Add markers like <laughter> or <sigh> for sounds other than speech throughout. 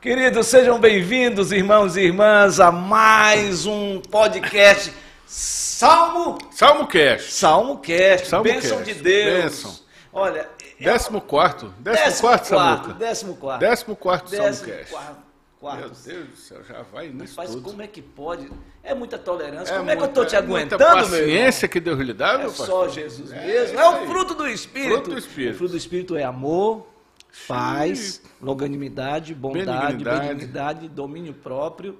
Queridos, sejam bem-vindos, irmãos e irmãs, a mais um podcast Salmo. Salmo Cast. Salmo Cast. Salmo Bênção Cast. de Deus. Bênção. Olha. é- Décimo quarto. Décimo, Décimo quarto, quarto, Samuca. décimo quarto. Décimo quarto Salmo Décimo Cast. quarto. quarto. Meu Deus do céu, já vai nisso Mas tudo. como é que pode? É muita tolerância. É como é que eu muita- te é muita aguentando, meu irmão? paciência que Deus lhe dá, É meu só pastor. Jesus É, mesmo. É, isso o fruto do Espírito. Fruto do Espírito. O fruto do Espírito é amor, paz, longanimidade, bondade, Benignidade. benignidade, domínio próprio.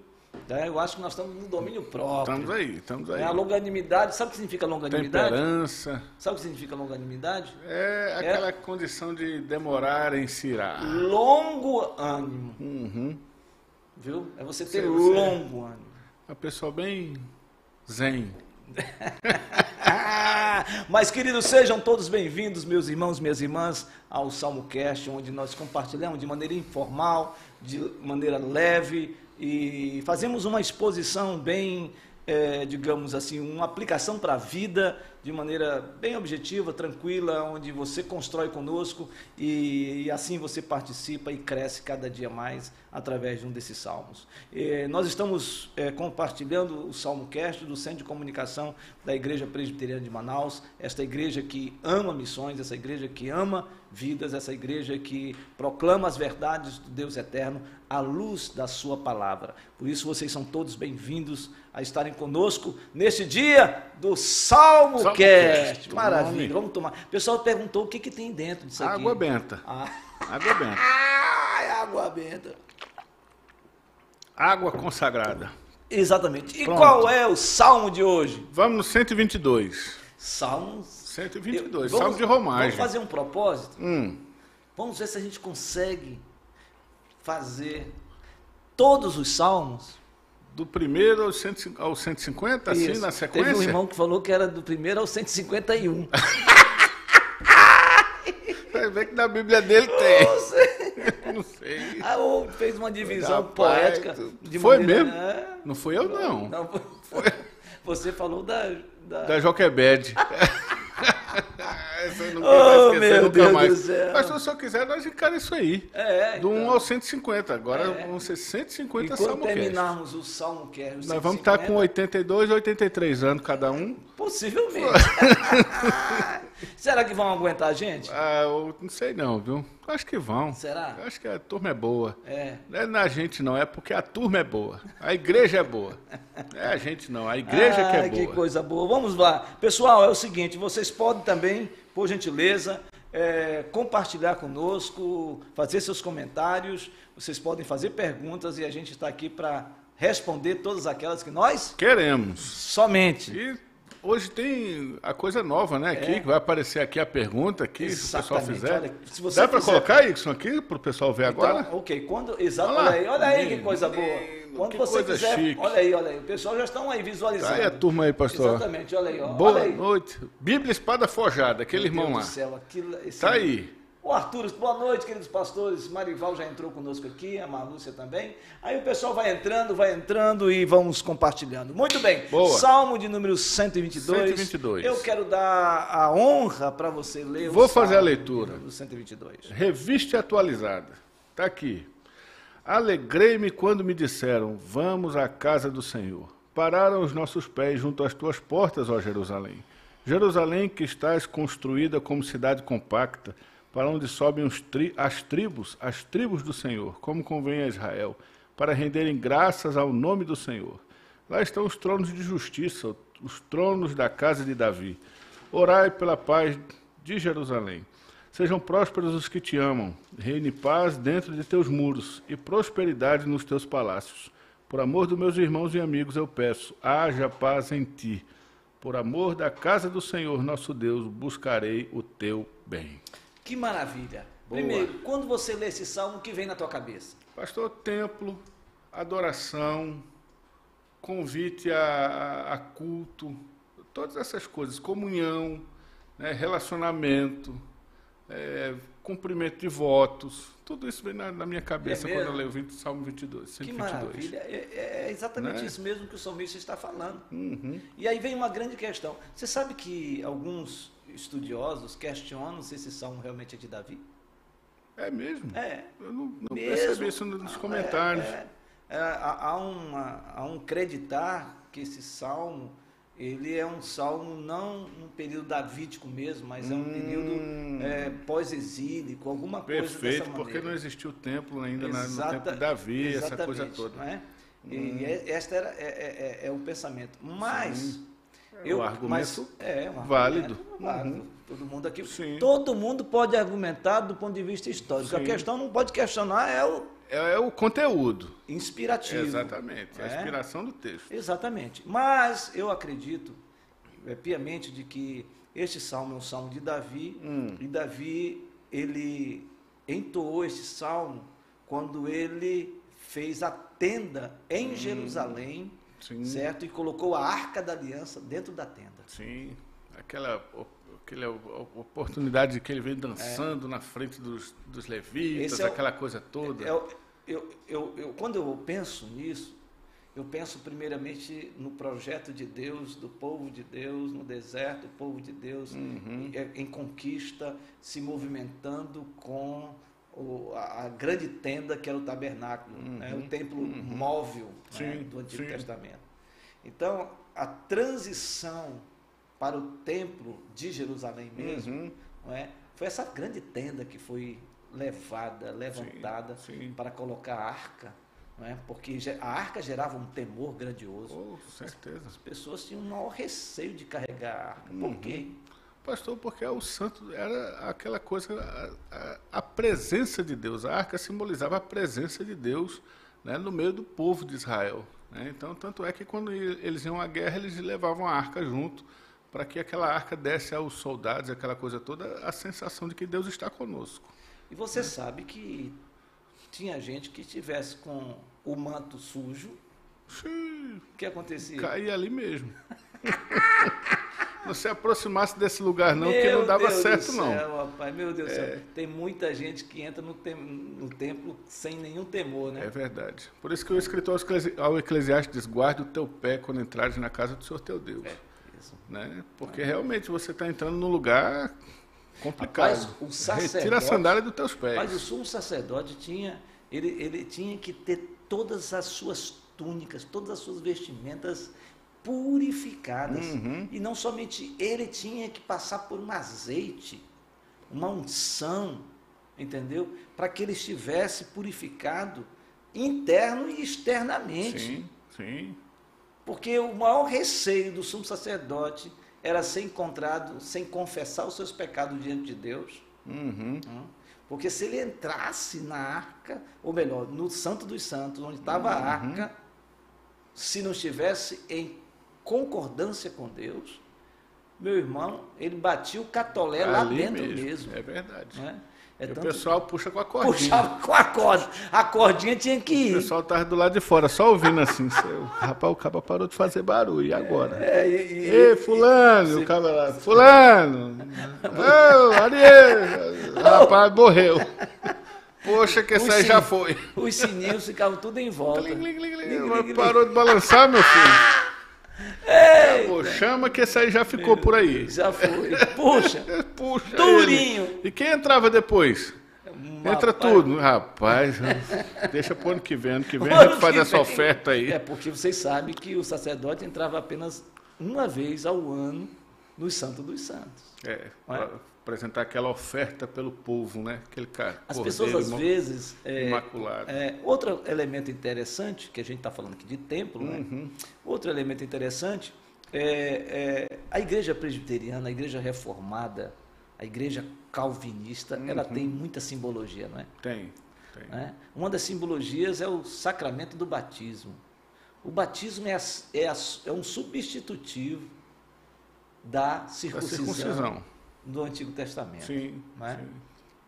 né? Eu acho que nós estamos no domínio próprio. Estamos aí, estamos aí. É, a longanimidade, sabe o que significa longanimidade? Temperança. Sabe o que significa longanimidade? É aquela condição de demorar em se irar. Longo ânimo, Uhum. viu? É você ter Você- você- longo ânimo. Uma pessoa bem zen. <laughs> Mas, queridos, sejam todos bem-vindos, meus irmãos, minhas irmãs, ao Salmo Cast, onde nós compartilhamos de maneira informal, de maneira leve e fazemos uma exposição bem, eh, digamos assim, uma aplicação para a vida de maneira bem objetiva, tranquila, onde você constrói conosco e, e assim você participa e cresce cada dia mais através de um desses salmos. Eh, nós estamos eh, compartilhando o Salmo Cast do Centro de Comunicação da Igreja Presbiteriana de Manaus, esta igreja que ama missões, essa igreja que ama vidas, essa igreja que proclama as verdades do Deus eterno à luz da sua palavra. Por isso vocês são todos bem-vindos a estarem conosco neste dia do Salmo, Salmo Cast. Cast, Maravilha, nome. vamos tomar. O pessoal perguntou o que, que tem dentro disso aqui. Água benta. Ah, Água benta. Ai, água benta. Água consagrada. Exatamente. E Pronto. qual é o salmo de hoje? Vamos no 122. Salmo 122. Eu- Salmo de romagem. Vamos fazer um propósito? Hum. Vamos ver se a gente consegue fazer todos os salmos. Do primeiro ao 150, ao 150 assim, Isso. na sequência? Teve um irmão que falou que era do primeiro ao 151. Vai ver que na Bíblia dele tem. Não sei. <laughs> Não sei. Ah, ou fez uma divisão Rapaz, poética. foi maneira- mesmo? É. Não fui eu, não. Não, <laughs> Você falou da. da- Da Joquebed. <laughs> <laughs> Essa eu nunca Oh, esquecer, meu nunca Deus mais. do céu. Mas se eu só quiser, nós encaramos isso aí. É, Do 1 então. ao 150. Agora É. vão ser 150 E quando Salmo Cast. terminarmos o Salmo o Nós vamos estar 150, com 82 ou 83 anos cada um. Possivelmente. <laughs> <laughs> Será que vão aguentar a gente? Ah, eu não sei não, viu? Acho que vão. Será? Eu acho que a turma é boa. É. Não é na gente não, é porque a turma é boa. A igreja é boa. É a gente não, a igreja que é boa. que coisa boa. Vamos lá. Pessoal, é o seguinte, vocês podem também, por gentileza, é, compartilhar conosco, fazer seus comentários, vocês podem fazer perguntas e a gente está aqui para responder todas aquelas que nós Queremos. somente. E hoje tem a coisa nova, né? Aqui, É. que vai aparecer aqui a pergunta aqui, se o pessoal fizer. Olha, se você Dá para colocar isso aqui para o pessoal ver agora? Então, ok, quando. Exato, Olha aí, olha aí que coisa boa. menino, Quando você quiser. chique. Olha aí, olha aí. O pessoal já estão aí visualizando. Aí a turma aí, pastor. Exatamente, olha aí, ó. Boa olha aí. noite. Bíblia Espada Forjada, aquele Meu irmão Deus lá. do céu, aquilo, esse- Tá aí. O Arthur, boa noite, queridos pastores. Marival já entrou conosco aqui, a Marlúcia também. Aí o pessoal vai entrando, vai entrando e vamos compartilhando. Muito bem. Boa. Salmo de número 122. 122. Eu quero dar a honra para você ler Vou o fazer a leitura. do 122. Revista atualizada. Tá aqui. Alegrei-me quando me disseram: Vamos à casa do Senhor. Pararam os nossos pés junto às tuas portas, ó Jerusalém. Jerusalém, que estás construída como cidade compacta, para onde sobem tri- as tribos, as tribos do Senhor, como convém a Israel, para renderem graças ao nome do Senhor. Lá estão os tronos de justiça, os tronos da casa de Davi. Orai pela paz de Jerusalém. Sejam prósperos os que te amam. Reine paz dentro de teus muros e prosperidade nos teus palácios. Por amor dos meus irmãos e amigos, eu peço: haja paz em ti. Por amor da casa do Senhor nosso Deus, buscarei o teu bem. Que maravilha. Boa. Primeiro, quando você lê esse salmo, o que vem na tua cabeça? Pastor, templo, adoração, convite a, a- culto, todas essas coisas, comunhão, né, relacionamento, é, cumprimento de votos, tudo isso vem na, na minha cabeça É quando eu leio o 20, Salmo 22, Que 122. maravilha. É, é exatamente Né? isso mesmo que o salmista está falando. Uhum. E aí vem uma grande questão. Você sabe que alguns estudiosos questionam se esse salmo realmente é de Davi? É mesmo? É. Eu não, não percebi isso nos comentários. É, é, é, há, uma- há um creditar que esse salmo ele é um salmo não num período davídico mesmo, mas é um Hum. período é, pós-exílico, alguma coisa dessa Perfeito, porque não existiu templo ainda na- no Exata- tempo de Davi, essa coisa toda. Hum. é? E é- esta era, é, é- é- é o pensamento. Mas eu, o argumento mas, é, um válido. argumento válido. Todo mundo aqui, Sim. todo mundo pode argumentar do ponto de vista histórico. A Sim. questão não pode questionar é o É, é o conteúdo. inspirativo. Exatamente, a É? inspiração do texto. Exatamente. Mas eu acredito é, piamente de que este salmo é um salmo de Davi Hum. e Davi ele entoou este salmo quando ele fez a tenda em Jerusalém, Hum. Sim. certo? E colocou a arca da aliança dentro da tenda. Sim, aquela, aquela oportunidade de que ele vem dançando na frente dos, dos levitas, é o- aquela coisa toda. Eu, eu, eu, eu- quando eu penso nisso, eu penso primeiramente no projeto de Deus, do povo de Deus, no deserto, o povo de Deus Uhum. em, em conquista, se movimentando com o- a, a grande tenda que era o tabernáculo, né? o templo móvel né, Uhum. Sim, do Antigo sim. Testamento. Então, a transição para o templo de Jerusalém mesmo, Uhum. não é? Foi essa grande tenda que foi levada, levantada sim. para colocar a arca, é? Porque a arca gerava um temor grandioso. Oh, certeza. As pessoas tinham um maior receio de carregar a arca. Uhum. Por quê? Pastor, porque o santo era aquela coisa, a, a- a presença de Deus. A arca simbolizava a presença de Deus né, no meio do povo de Israel. né? Então, tanto é que quando eles iam à guerra, eles levavam a arca junto, para que aquela arca desse aos soldados, aquela coisa toda, a sensação de que Deus está conosco. E você sabe que tinha gente que estivesse com o manto sujo, Xiii, o que acontecia? caía ali mesmo. <laughs> não se aproximasse desse lugar não, Meu não dava Deus do certo não. É. céu, Rapaz, meu Deus do céu. Tem muita gente que entra no, tem- no templo sem nenhum temor, né? É verdade. Por isso que o escritor ao Eclesiastes diz, guarde o teu pé quando entrares na casa do Senhor teu Deus. É, isso. Né? Porque realmente você está entrando num lugar complicado. Rapaz, o sacerdote- Retira a sandália dos teus pés. Mas o sumo sacerdote tinha, ele, ele tinha que ter todas as suas túnicas, todas as suas vestimentas purificadas. Uhum. E não somente ele tinha que passar por um azeite, uma unção, entendeu? Para que ele estivesse purificado interno e externamente. Sim, sim. Porque o maior receio do sumo sacerdote era ser encontrado sem confessar os seus pecados diante de Deus. Uhum. Hum. Porque se ele entrasse na arca, ou melhor, no Santo dos Santos, onde estava a Uhum. arca, se não estivesse em concordância com Deus, meu irmão, ele batia o catolé lá Ali dentro mesmo. É verdade. né? É o pessoal puxa com a cordinha. puxava com a corda. A cordinha tinha que O ir. pessoal estava do lado de fora, só ouvindo assim. seu- Rapaz, o cabo parou de fazer barulho. E agora? É, e- e- Ei, fulano, o cara lá, fulano, ô, <laughs> Ariel, rapaz, morreu. Poxa, que esse aí já foi. Os sininhos ficavam tudo em volta. Parou de balançar, meu filho. Acabou, chama que esse aí já ficou por aí. Já foi. Puxa, <laughs> Puxa Durinho. ele. E quem entrava depois? Entra Rapaz, tudo. Rapaz, deixa pro ano que vem. Ano que vem a ano gente faz essa vem. oferta aí. É porque vocês sabem que o sacerdote entrava apenas uma vez ao ano no Santo dos Santos. É, é? Apresentar aquela oferta pelo povo, né? Aquele cara. As cordeiro pessoas às vezes. é, imaculado. é, outro elemento interessante, que a gente está falando aqui de templo, né? Uhum. Outro elemento interessante é, é a igreja presbiteriana, a igreja reformada, a igreja calvinista, ela Uhum. tem muita simbologia, não é? Tem, tem. né? Uma das simbologias é o sacramento do batismo. O batismo é, é é um substitutivo da Da circuncisão, circuncisão. Do Antigo Testamento. Sim, não é? sim.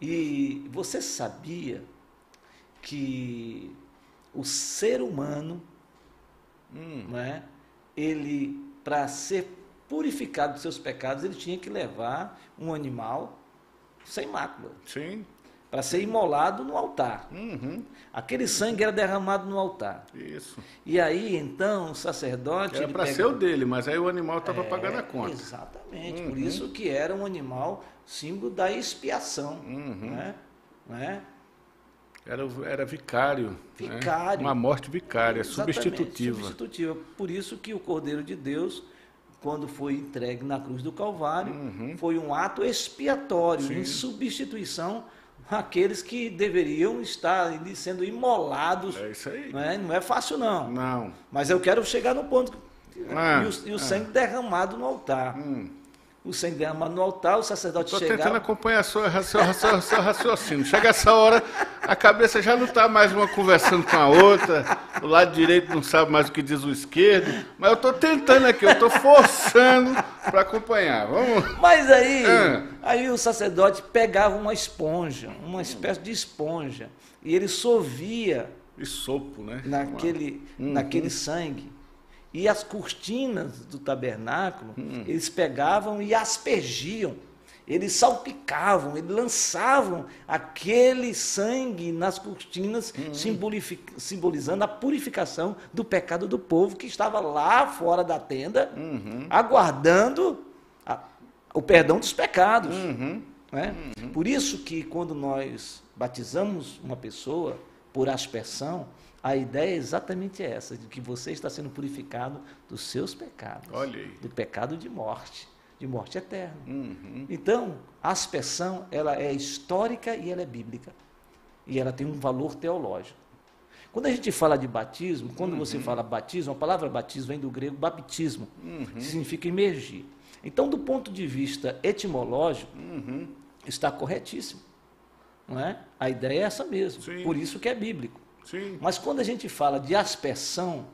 E você sabia que o ser humano, Hum, não é? ele, para ser purificado dos seus pecados, ele tinha que levar um animal sem mácula, sim. Para ser imolado no altar. Uhum, Aquele sangue era derramado no altar. isso. E aí, então, o sacerdote. Era para pega- ser o dele, mas aí o animal estava É, pagando a conta. Exatamente. Por Uhum. isso que era um animal símbolo da expiação. Uhum. né? não é? Era, era vicário. né? Vicário. Uma morte vicária, Exatamente, substitutiva. substitutiva. Por isso que o Cordeiro de Deus, quando foi entregue na cruz do Calvário, foi um ato expiatório, Sim. em substituição àqueles que deveriam estar sendo imolados. É isso aí. Não é, não é fácil, não. Não. Mas eu quero chegar no ponto. Ah, e o, e o ah. sangue derramado no altar. O sangue derramado no altar, o sacerdote Estou tentando chegava. acompanhar seu, seu, seu, seu raciocínio. Chega essa hora, a cabeça já não está mais uma conversando com a outra, o lado direito não sabe mais o que diz o esquerdo, mas eu estou tentando aqui, eu estou forçando para acompanhar. Vamos. Mas aí, Ah. aí o sacerdote pegava uma esponja, uma espécie de esponja, e ele sovia E sopo, né? naquele, naquele sangue. E as cortinas do tabernáculo, eles pegavam e aspergiam. Eles salpicavam, eles lançavam aquele sangue nas cortinas, simbolifi- simbolizando a purificação do pecado do povo que estava lá fora da tenda, aguardando a- o perdão dos pecados. né? Por isso que quando nós batizamos uma pessoa por aspersão, a ideia é exatamente essa, de que você está sendo purificado dos seus pecados, Olha aí. do pecado de morte, de morte eterna. Uhum. Então, a aspersão, ela é histórica e ela é bíblica. E ela tem um valor teológico. Quando a gente fala de batismo, quando você fala batismo, a palavra batismo vem do grego baptismo, que significa imergir. Então, do ponto de vista etimológico, está corretíssimo. Não é? A ideia é essa mesmo. Sim. Por isso que é bíblico. Sim. Mas quando a gente fala de aspersão,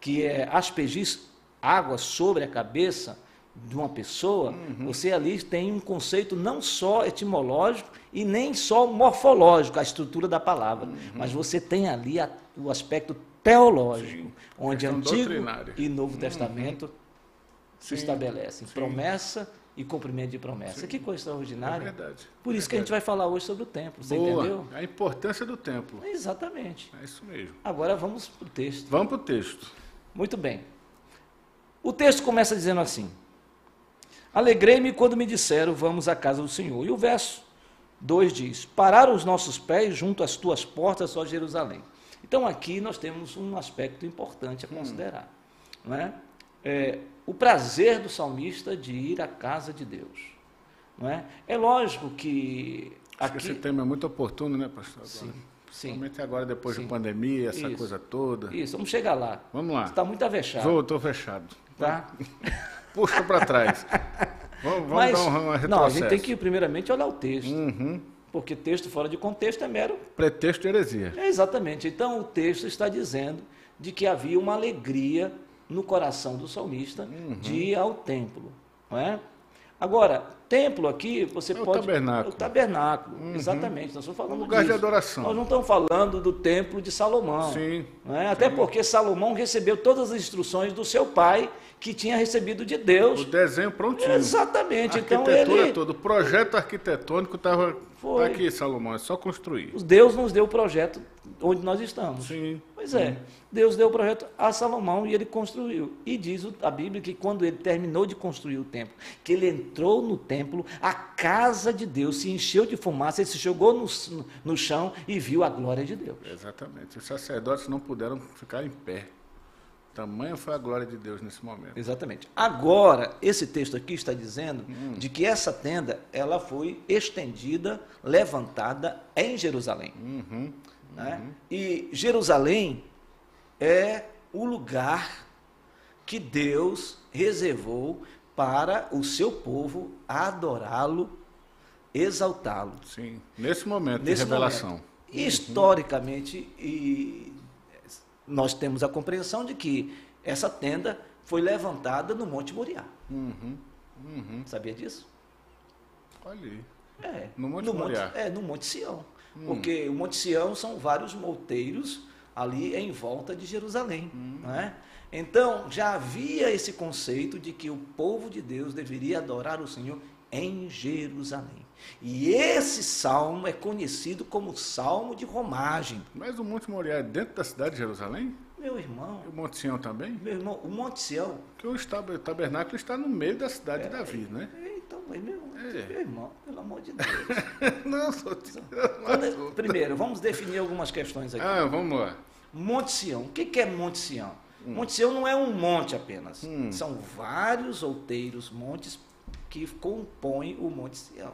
que é aspergir água sobre a cabeça de uma pessoa, você ali tem um conceito não só etimológico e nem só morfológico, a estrutura da palavra, mas você tem ali a- o aspecto teológico, Sim, onde Antigo e Novo Testamento se estabelecem. Promessa e cumprimento de promessa. Que coisa É extraordinária. verdade. Por isso que a gente vai falar hoje sobre o templo, você Boa. entendeu? A importância do templo. Exatamente. É isso mesmo. Agora vamos para o texto. Vamos para o texto. Muito bem. O texto começa dizendo assim: Alegrei-me quando me disseram, vamos à casa do Senhor. E o verso 2 diz: Pararam os nossos pés junto às tuas portas, ó Jerusalém. Então aqui nós temos um aspecto importante a considerar. Não é? É, o prazer do salmista de ir à casa de Deus. Não é? é lógico que. Acho que Aqui, esse tema é muito oportuno, né, pastor? Agora. sim, sim. Principalmente agora, depois Sim. de pandemia, essa Isso. coisa toda. Isso, vamos chegar lá. Vamos lá. Está muito avexado. Vou, estou fechado. Tá? <laughs> Puxa para trás. vamos vamos Mas, dar um, retrocesso. não, a gente tem que primeiramente olhar o texto, Uhum. porque texto fora de contexto é mero. Pretexto de heresia. É exatamente. Então o texto está dizendo de que havia uma alegria no coração do salmista Uhum. de ir ao templo, não é? Agora, templo aqui, você É o pode tabernáculo. Uhum. É o tabernáculo, exatamente. Nós estamos falando Um lugar de disso. adoração. Nós não estamos falando do templo de Salomão. Sim. é? Até porque Salomão recebeu todas as instruções do seu pai, que tinha recebido de Deus. O desenho prontinho. Exatamente. A Então arquitetura ele, toda. O projeto arquitetônico estava Foi. aqui, Salomão. É só construir. Deus nos deu o projeto onde nós estamos. Sim. Pois é, Deus deu o projeto a Salomão e ele construiu. E diz a Bíblia que quando ele terminou de construir o templo, que ele entrou no templo, a casa de Deus se encheu de fumaça, ele se jogou no, no chão e viu a glória de Deus. Exatamente. Os sacerdotes não puderam ficar em pé. Tamanha foi a glória de Deus nesse momento. Exatamente. Agora, esse texto aqui está dizendo de que essa tenda ela foi estendida, levantada em Jerusalém. Uhum. né? E Jerusalém é o lugar que Deus reservou para o seu povo adorá-lo, exaltá-lo. Sim. Nesse momento Nesse de revelação. momento. Historicamente, e nós temos a compreensão de que essa tenda foi levantada no Monte Moriá. Uhum. Uhum. Sabia disso? Olha aí. É. No Monte Moriá. é, no Monte Sião. Porque o Monte Sião são vários mouteiros ali em volta de Jerusalém. Não é? Então, já havia esse conceito de que o povo de Deus deveria adorar o Senhor em Jerusalém. E esse salmo é conhecido como Salmo de Romagem. Mas o Monte Moriá é dentro da cidade de Jerusalém? Meu irmão, E o Monte Sião também? meu irmão, o Monte Sião, Porque o tabernáculo está no meio da cidade de Davi, né? Então, meu irmão, é. meu irmão, pelo amor de Deus. <laughs> não, sou Quando, Primeiro, vamos definir algumas questões aqui. Ah, vamos lá. Monte Sião. O que é Monte Sião? Hum. Monte Sião não é um monte apenas. Hum. São vários outeiros montes que compõem o Monte Sião.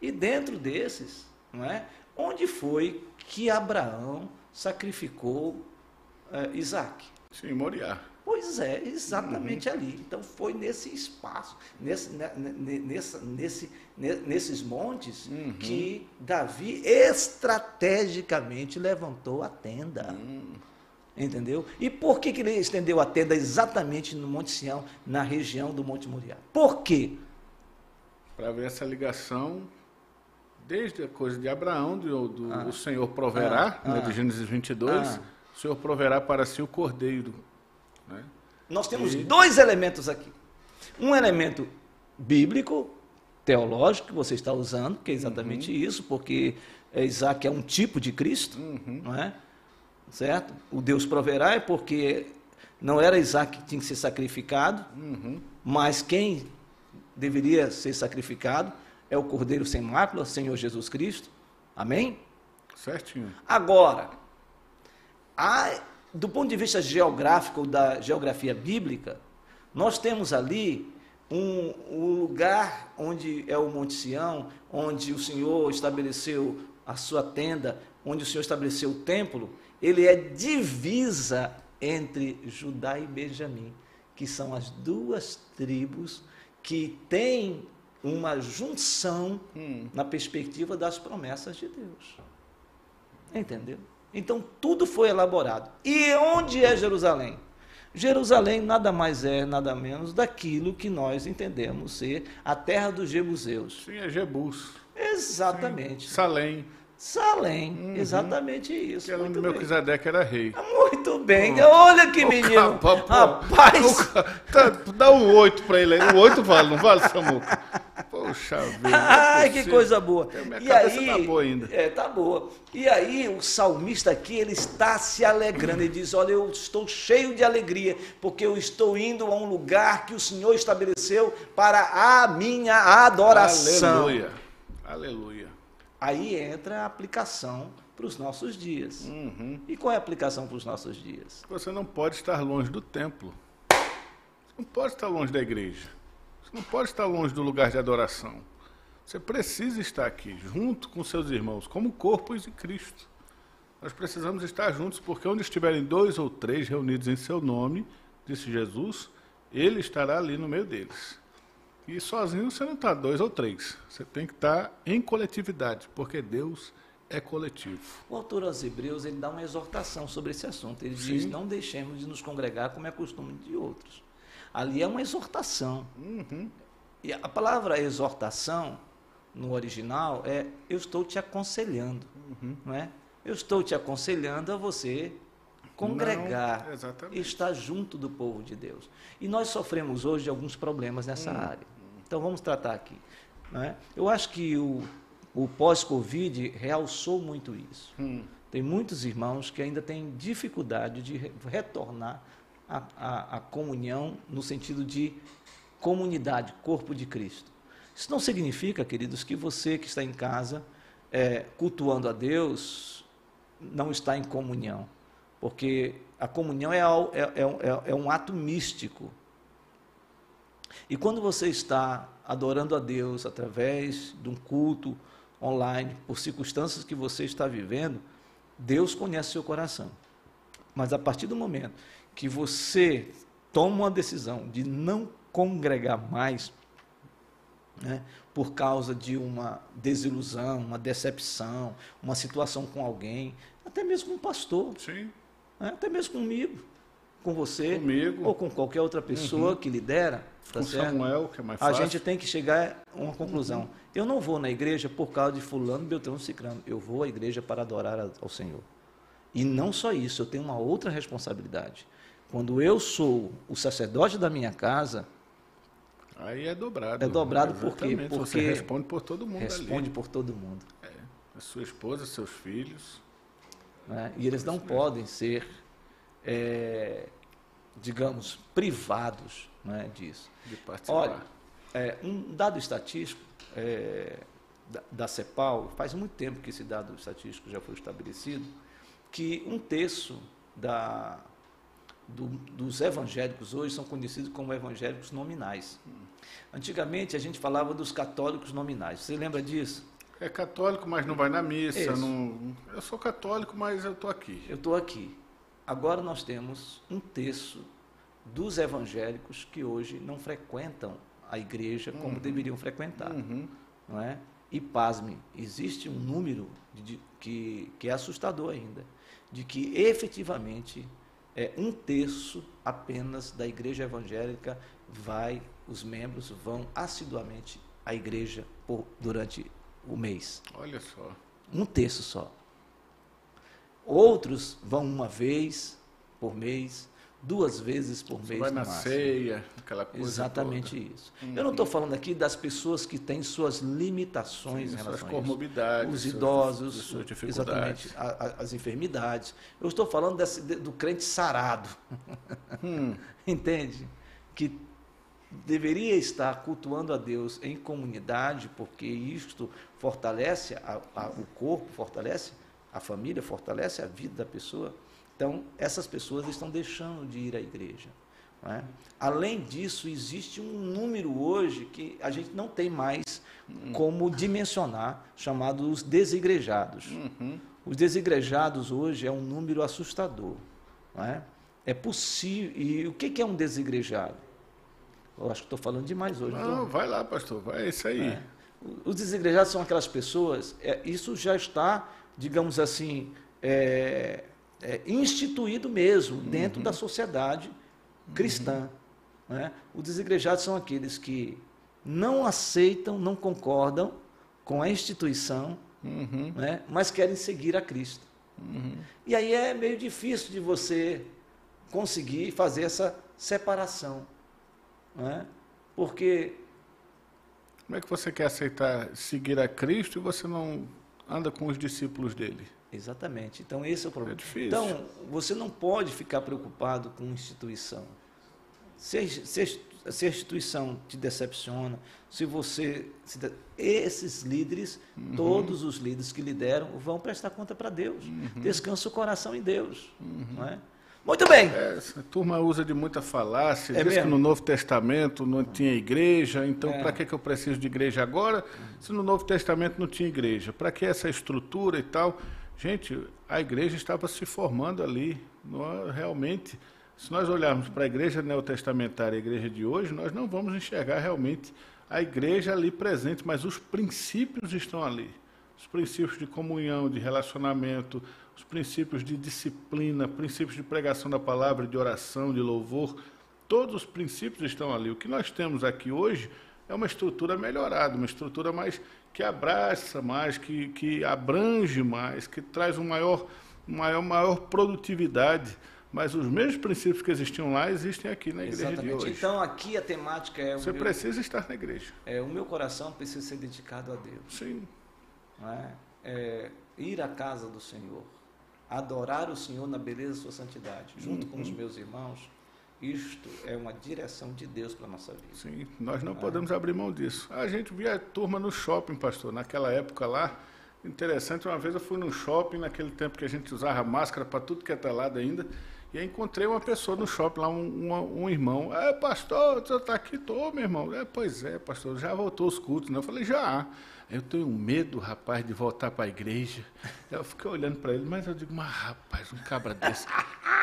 E dentro desses, não é? Onde foi que Abraão sacrificou uh, Isaac? Sim, Moriá. Pois é, exatamente uhum. ali. Então foi nesse espaço, nesse, né, nessa, nesse, nesses montes, uhum. que Davi estrategicamente levantou a tenda. Uhum. Entendeu? E por que, que ele estendeu a tenda exatamente no Monte Sião, na região do Monte Moriá? Por quê? Para ver essa ligação desde a coisa de Abraão, do, do ah. o Senhor proverá, ah. Né, de ah. Gênesis 22, ah. o Senhor proverá para si o cordeiro. Né? Nós temos e... dois elementos aqui. Um elemento bíblico, teológico, que você está usando, que é exatamente uhum. isso, porque Isaac é um tipo de Cristo, uhum. não é? Certo? O Deus proverá é porque não era Isaac que tinha que ser sacrificado, uhum. mas quem deveria ser sacrificado é o Cordeiro sem mácula, Senhor Jesus Cristo. Amém? Certinho. Agora, a, do ponto de vista geográfico, da geografia bíblica, nós temos ali um, um, lugar onde é o Monte Sião, onde o Senhor estabeleceu a sua tenda, onde o Senhor estabeleceu o templo, ele é divisa entre Judá e Benjamim, que são as duas tribos que têm uma junção hum. na perspectiva das promessas de Deus. Entendeu? Então tudo foi elaborado. E onde é Jerusalém? Jerusalém nada mais é, nada menos daquilo que nós entendemos ser a terra dos jebuseus. Sim, é Jebus. Exatamente. Sim. Salém. Salém, uhum. exatamente isso. Que era onde Melquisedeque era rei. Muito bem, olha que menino. <laughs> Rapaz. Tá, dá um oito para ele aí. Um oito vale, não vale, Samuca? Poxa vida. É Ai, que coisa boa. Minha e aí, tá boa ainda. É, tá boa. E aí, o salmista aqui, ele está se alegrando. Ele diz: Olha, eu estou cheio de alegria, porque eu estou indo a um lugar que o Senhor estabeleceu para a minha adoração. Aleluia. Aleluia. Aí entra a aplicação para os nossos dias. Uhum. E qual é a aplicação para os nossos dias? Você não pode estar longe do templo. Você não pode estar longe da igreja. Você não pode estar longe do lugar de adoração. Você precisa estar aqui, junto com seus irmãos, como corpos de Cristo. Nós precisamos estar juntos, porque onde estiverem dois ou três reunidos em seu nome, disse Jesus, ele estará ali no meio deles. E sozinho você não está dois ou três. Você tem que estar em coletividade, porque Deus é coletivo. O autor aos Hebreus ele dá uma exortação sobre esse assunto. Ele Sim. diz: não deixemos de nos congregar como é costume de outros. Ali é uma exortação. Uhum. E a palavra exortação no original é eu estou te aconselhando, uhum. não é? Eu estou te aconselhando a você congregar, não, estar junto do povo de Deus. E nós sofremos hoje alguns problemas nessa hum. área. Então vamos tratar aqui. Né? Eu acho que o, o pós-Covid realçou muito isso. Hum. Tem muitos irmãos que ainda têm dificuldade de retornar à, à, à comunhão no sentido de comunidade, corpo de Cristo. Isso não significa, queridos, que você que está em casa é, cultuando a Deus não está em comunhão, porque a comunhão é, é, é, é um ato místico. E quando você está adorando a Deus através de um culto online, por circunstâncias que você está vivendo, Deus conhece seu coração. Mas a partir do momento que você toma uma decisão de não congregar mais, né, por causa de uma desilusão, uma decepção, uma situação com alguém, até mesmo com um pastor, né, até mesmo comigo, com você, Comigo. ou com qualquer outra pessoa uhum. que lidera, tá com certo? Samuel, que é mais fácil. A gente tem que chegar a uma conclusão. Uhum. Eu não vou na igreja por causa de fulano, Beltrano, Cicrano. Eu vou à igreja para adorar ao Senhor. E não só isso, eu tenho uma outra responsabilidade. Quando eu sou o sacerdote da minha casa, aí é dobrado. É dobrado por quê? Porque você responde por todo mundo Responde ali. por todo mundo. É. A sua esposa, seus filhos. É. E eles não podem ser é, digamos, privados né, disso. De participar. Olha, é, um dado estatístico é, da, da CEPAL, faz muito tempo que esse dado estatístico já foi estabelecido, que um terço da, do, dos evangélicos hoje são conhecidos como evangélicos nominais. Antigamente a gente falava dos católicos nominais. Você lembra disso? É católico, mas não vai na missa. Não... Eu sou católico, mas eu estou aqui. Eu estou aqui. Agora nós temos um terço dos evangélicos que hoje não frequentam a igreja como uhum. deveriam frequentar. Uhum. Não é? E pasme, existe um número de, que, que é assustador ainda, de que efetivamente é, um terço apenas da igreja evangélica vai, os membros vão assiduamente à igreja por, durante o mês. Olha só. Um terço só. Outros vão uma vez por mês, duas vezes por mês. Vai na máximo. ceia, aquela coisa. Exatamente toda. isso. Uhum. Eu não estou falando aqui das pessoas que têm suas limitações Sim, em relação suas comorbidades, os idosos, suas dificuldades. exatamente, a, a, as enfermidades. Eu estou falando desse, do crente sarado, hum. <laughs> entende? Que deveria estar cultuando a Deus em comunidade, porque isto fortalece a, a, o corpo, fortalece a família, fortalece a vida da pessoa. Então, essas pessoas estão deixando de ir à igreja. É? Além disso, existe um número hoje que a gente não tem mais como dimensionar, chamado os desigrejados. Uhum. Os desigrejados hoje é um número assustador. É? é? possível. E o que é um desigrejado? Eu acho que estou falando demais hoje. Não, vai lá, pastor, vai, é isso aí. É. Os desigrejados são aquelas pessoas, é, isso já está, digamos assim, é, é, instituído mesmo uhum. dentro da sociedade cristã. Uhum. Né? Os desigrejados são aqueles que não aceitam, não concordam com a instituição, uhum. né? mas querem seguir a Cristo. Uhum. E aí é meio difícil de você conseguir fazer essa separação. Né? Porque. Como é que você quer aceitar seguir a Cristo e você não anda com os discípulos dele? Exatamente. Então, esse é o problema. É difícil. Então, você não pode ficar preocupado com instituição. Se, se, se a instituição te decepciona, se você. Se de... esses líderes, uhum. todos os líderes que lideram, vão prestar conta para Deus. Uhum. Descansa o coração em Deus. Uhum. Não é? Muito bem. É, a turma usa de muita falácia, é diz mesmo? que no Novo Testamento não tinha igreja, então é. para que, que eu preciso de igreja agora, se no Novo Testamento não tinha igreja? Para que essa estrutura e tal? Gente, a igreja estava se formando ali. Nós, realmente, se nós olharmos para a igreja neotestamentária e a igreja de hoje, nós não vamos enxergar realmente a igreja ali presente, mas os princípios estão ali. Os princípios de comunhão, de relacionamento, os princípios de disciplina, princípios de pregação da palavra, de oração, de louvor, todos os princípios estão ali. O que nós temos aqui hoje é uma estrutura melhorada, uma estrutura mais que abraça mais, que, que abrange mais, que traz uma maior, maior, maior produtividade. Mas os mesmos princípios que existiam lá existem aqui na igreja Exatamente. de hoje. Então aqui a temática é Você meu, precisa estar na igreja. É, o meu coração precisa ser dedicado a Deus. Sim. É? É, ir à casa do Senhor, adorar o Senhor na beleza da sua santidade, junto uhum. com os uhum. meus irmãos, isto é uma direção de Deus para a nossa vida. Sim, nós não é. podemos abrir mão disso. A gente via a turma no shopping, pastor, naquela época lá. Interessante, uma vez eu fui no shopping, naquele tempo que a gente usava máscara para tudo que é lado ainda, e aí encontrei uma pessoa no shopping lá, um, um, um irmão. É, pastor, você está aqui? Tô, meu irmão. É, pois é, pastor, já voltou os cultos, né? Eu falei, já. Eu tenho medo, rapaz, de voltar para a igreja. Eu fiquei olhando para ele, mas eu digo, mas rapaz, um cabra desse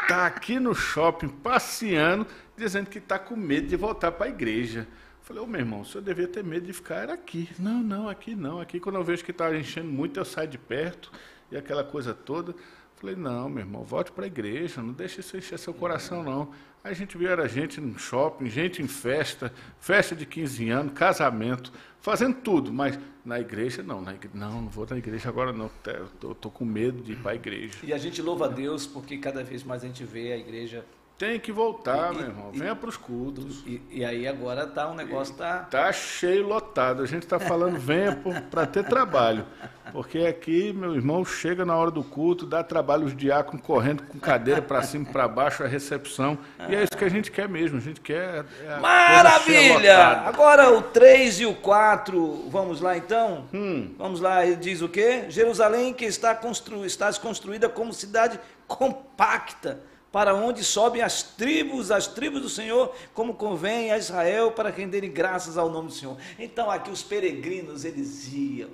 está aqui no shopping passeando, dizendo que está com medo de voltar para a igreja. Eu falei, ô oh, meu irmão, o senhor devia ter medo de ficar aqui. Não, não, aqui não. Aqui quando eu vejo que está enchendo muito, eu saio de perto e aquela coisa toda. Falei, não, meu irmão, volte para a igreja, não deixe isso encher seu coração, não. Aí a gente viu, era gente no shopping, gente em festa, festa de 15 anos, casamento, fazendo tudo, mas na igreja não, na igreja, não, não vou na igreja agora não, estou tô, tô, com medo de ir para a igreja. E a gente louva a Deus porque cada vez mais a gente vê a igreja tem que voltar, e, meu irmão. Venha para os cultos. E, e, aí agora tá um negócio tá tá cheio lotado. A gente está falando venha para ter trabalho. Porque aqui, meu irmão, chega na hora do culto, dá trabalho os diáconos correndo com cadeira para cima e para baixo, a recepção. E é isso que a gente quer mesmo. A gente quer. É Maravilha! Agora o 3 e o 4. Vamos lá então? Hum. Vamos lá, ele diz o quê? Jerusalém que está, constru... está construída como cidade compacta para onde sobem as tribos, as tribos do Senhor, como convém a Israel, para renderem graças ao nome do Senhor. Então aqui os peregrinos, eles iam,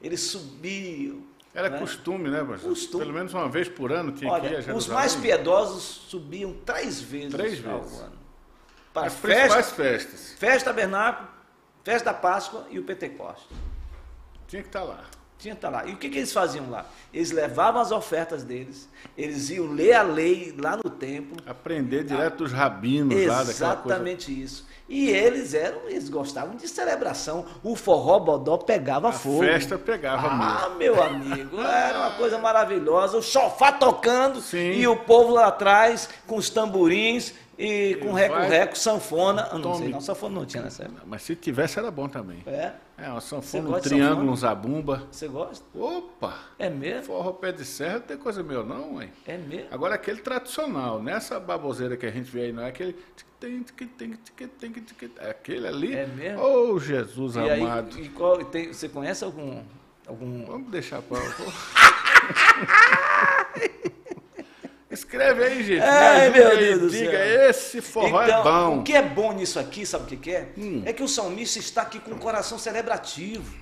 eles subiam. Era né? costume, né, pastor? Costume. Pelo menos uma vez por ano tinha Olha, que ir a Jerusalém. Os mais piedosos subiam três vezes, três vezes. ao ano. Para as festa, festas. Festa tabernáculo, festa da Páscoa e o Pentecostes. Tinha que estar lá. Tinha que estar lá. E o que, que eles faziam lá? Eles levavam as ofertas deles, eles iam ler a lei lá no templo. Aprender direto dos rabinos Exatamente lá Exatamente isso. E eles eram, eles gostavam de celebração. O forró bodó pegava a fogo. A festa pegava Ah, meu amigo, era uma coisa maravilhosa. O chofá tocando Sim. e o povo lá atrás com os tamborins e com reco-reco, sanfona. Eu não Tome. sei, não, sanfona não tinha nessa época. Mas se tivesse era bom também. É? É, uma sanfona, um triângulo, um zabumba. Você gosta? Opa! É mesmo? Forró pé de serra não tem coisa meu não, mãe. É mesmo? Agora aquele tradicional, nessa baboseira que a gente vê aí, não é aquele. tem, tem, tem, tem, tem, tem, é Aquele ali. É mesmo? Oh, Jesus E aí, amado. e qual, tem, você conhece algum. algum... Vamos deixar para. <laughs> Escreve aí, gente. Ai, Me ajuda meu aí, Deus do diga, céu. esse forró então, é bom. O que é bom nisso aqui, sabe o que, que é? Hum. É que o salmista está aqui com o coração celebrativo.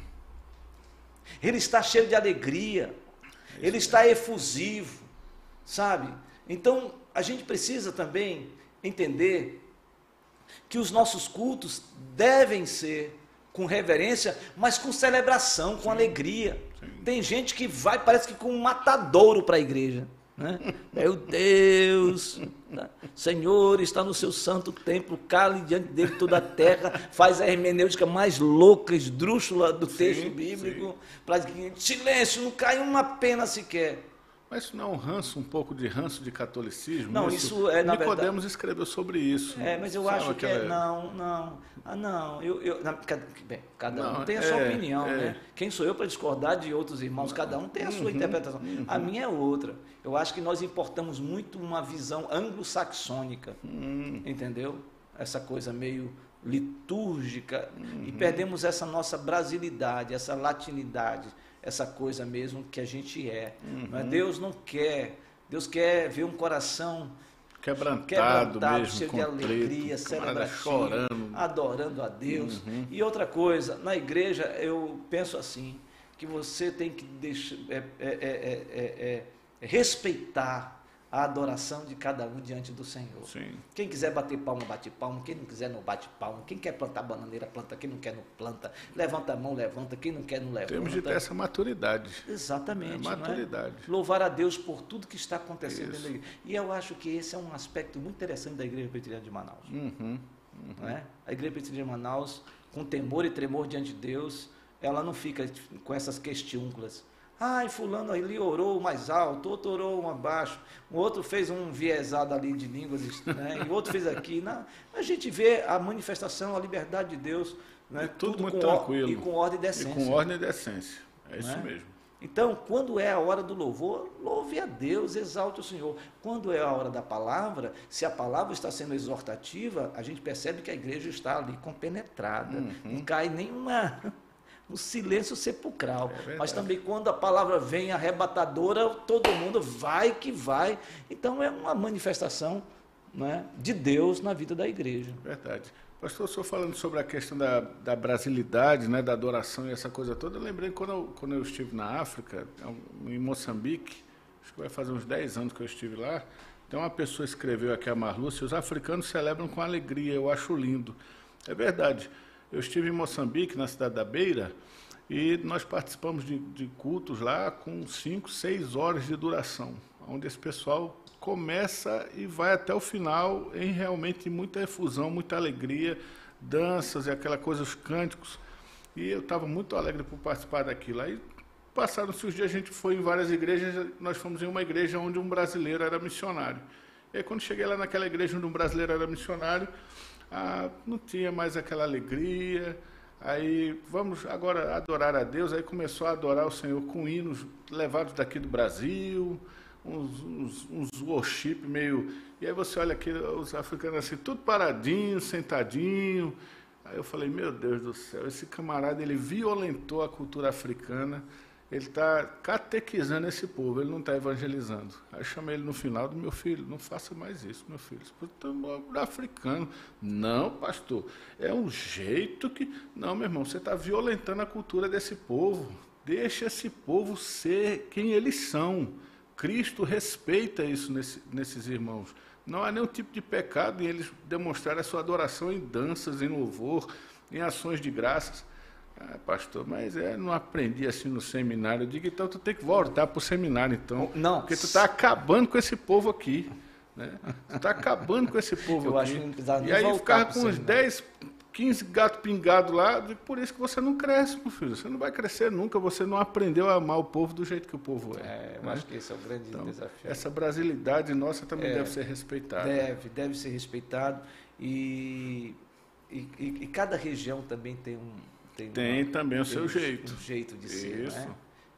Ele está cheio de alegria. Ele está efusivo, sabe? Então, a gente precisa também entender que os nossos cultos devem ser com reverência, mas com celebração, com alegria. Tem gente que vai, parece que com um matadouro para a igreja. Né? Meu Deus, né? Senhor está no seu santo templo, cale diante dele toda a terra, faz a hermenêutica mais louca, esdrúxula do texto bíblico, para que silêncio, não cai uma pena sequer. Mas isso não é um ranço, um pouco de ranço de catolicismo? Não, isso é, na Nicodemos escreveu sobre isso. É, mas eu acho que é, não, não, ah, não, eu, eu na- cada, bem, cada Não, um tem a sua é, opinião, é. Uhum, né? Quem sou eu para discordar de outros irmãos? Cada um tem a sua interpretação. A minha é outra. Eu acho que nós importamos muito uma visão anglo-saxônica, Hum. entendeu? Essa coisa meio litúrgica e Uhum. perdemos essa nossa brasilidade, essa latinidade, essa coisa mesmo que a gente é. É? Uhum. Deus não quer. Deus quer ver um coração Quebrantado, quebrantado, mesmo, cheio de alegria, celebrativo, chorando. adorando a Deus. Uhum. E outra coisa, na igreja eu penso assim, que você tem que deixar, é, é, é, é, é, respeitar a adoração de cada um diante do Senhor. Sim. Quem quiser bater palma, bate palma. Quem não quiser, não bate palma. Quem quer plantar bananeira, planta. Quem não quer, não planta. Levanta a mão, levanta. Quem não quer, não levanta. Temos de ter essa maturidade. Exatamente. É não maturidade. Louvar a Deus por tudo que está acontecendo Isso. igreja. E eu acho que esse é um aspecto muito interessante da Igreja Presbiteriana de Manaus. Uhum. Não é? A Igreja Presbiteriana de Manaus, com temor e tremor diante de Deus, ela não fica com essas questiúnculas. Ai, fulano ali orou mais alto, outro orou mais baixo, o outro fez um viesado ali de línguas, né? e o outro fez aqui. Não, a gente vê a manifestação, a liberdade de Deus, né? E tudo muito tranquilo. E com ordem e E decência. com ordem e decência. É isso Não é? mesmo. Então, quando é a hora do louvor, louve a Deus, exalte o Senhor. Quando é a hora da palavra, se a palavra está sendo exortativa, a gente percebe que a igreja está ali compenetrada. Uhum. Não cai nenhuma. Um silêncio sepulcral. É. Mas também quando a palavra vem arrebatadora, todo mundo vai que vai. Então é uma manifestação né, de Deus na vida da igreja. Verdade. Pastor, senhor falando sobre a questão da, da brasilidade, né, da adoração e essa coisa toda, eu lembrei quando eu, quando eu estive na África, em Moçambique, acho que vai fazer uns 10 anos que eu estive lá, então uma pessoa escreveu aqui, a Marlúcia, os africanos celebram com alegria, eu acho lindo. É verdade. Eu estive em Moçambique, na cidade da Beira, e nós participamos de, de cultos lá com 5, 6 horas de duração, onde esse pessoal começa e vai até o final em realmente muita efusão, muita alegria, danças e aquela coisa, os cânticos. E eu estava muito alegre por participar daquilo. Aí passaram-se os dias, a gente foi em várias igrejas, nós fomos em uma igreja onde um brasileiro era missionário. E aí quando cheguei lá naquela igreja onde um brasileiro era missionário, ah, não tinha mais aquela alegria, Aí vamos agora adorar a Deus. Aí começou a adorar o Senhor com hinos levados daqui do Brasil, uns, uns, uns worship meio. E aí você olha aqui, os africanos assim, tudo paradinho, sentadinho. Aí eu falei, meu Deus do céu, esse camarada ele violentou a cultura africana ele está catequizando esse povo, ele não está evangelizando. Aí eu chamei ele no final do meu filho, não faça mais isso, meu filho. Você africano. Não, pastor, é um jeito que. Não, meu irmão, você está violentando a cultura desse povo. Deixa esse povo ser quem eles são. Cristo respeita isso nesse, nesses irmãos. Não há nenhum tipo de pecado em eles demonstrarem a sua adoração em danças, em louvor, em ações de graças. Ah, pastor, mas é, não aprendi assim no seminário. Eu digo, então tu tem que voltar para o seminário, então. Não. Porque tu está acabando com esse povo aqui. Né? Tu está acabando com esse povo <laughs> eu aqui. Acho que não precisava e aí eu ficava com uns 10, 15 gatos pingados lá. Digo, por isso que você não cresce, meu filho. Você não vai crescer nunca. Você não aprendeu a amar o povo do jeito que o povo é. É, eu né? acho que esse é o grande então, desafio. Essa brasilidade nossa também é, deve ser respeitada. Deve, deve ser respeitado. E, e, e, e cada região também tem um tem, tem uma, também o seu jeito. Um jeito de ser, Isso. Né?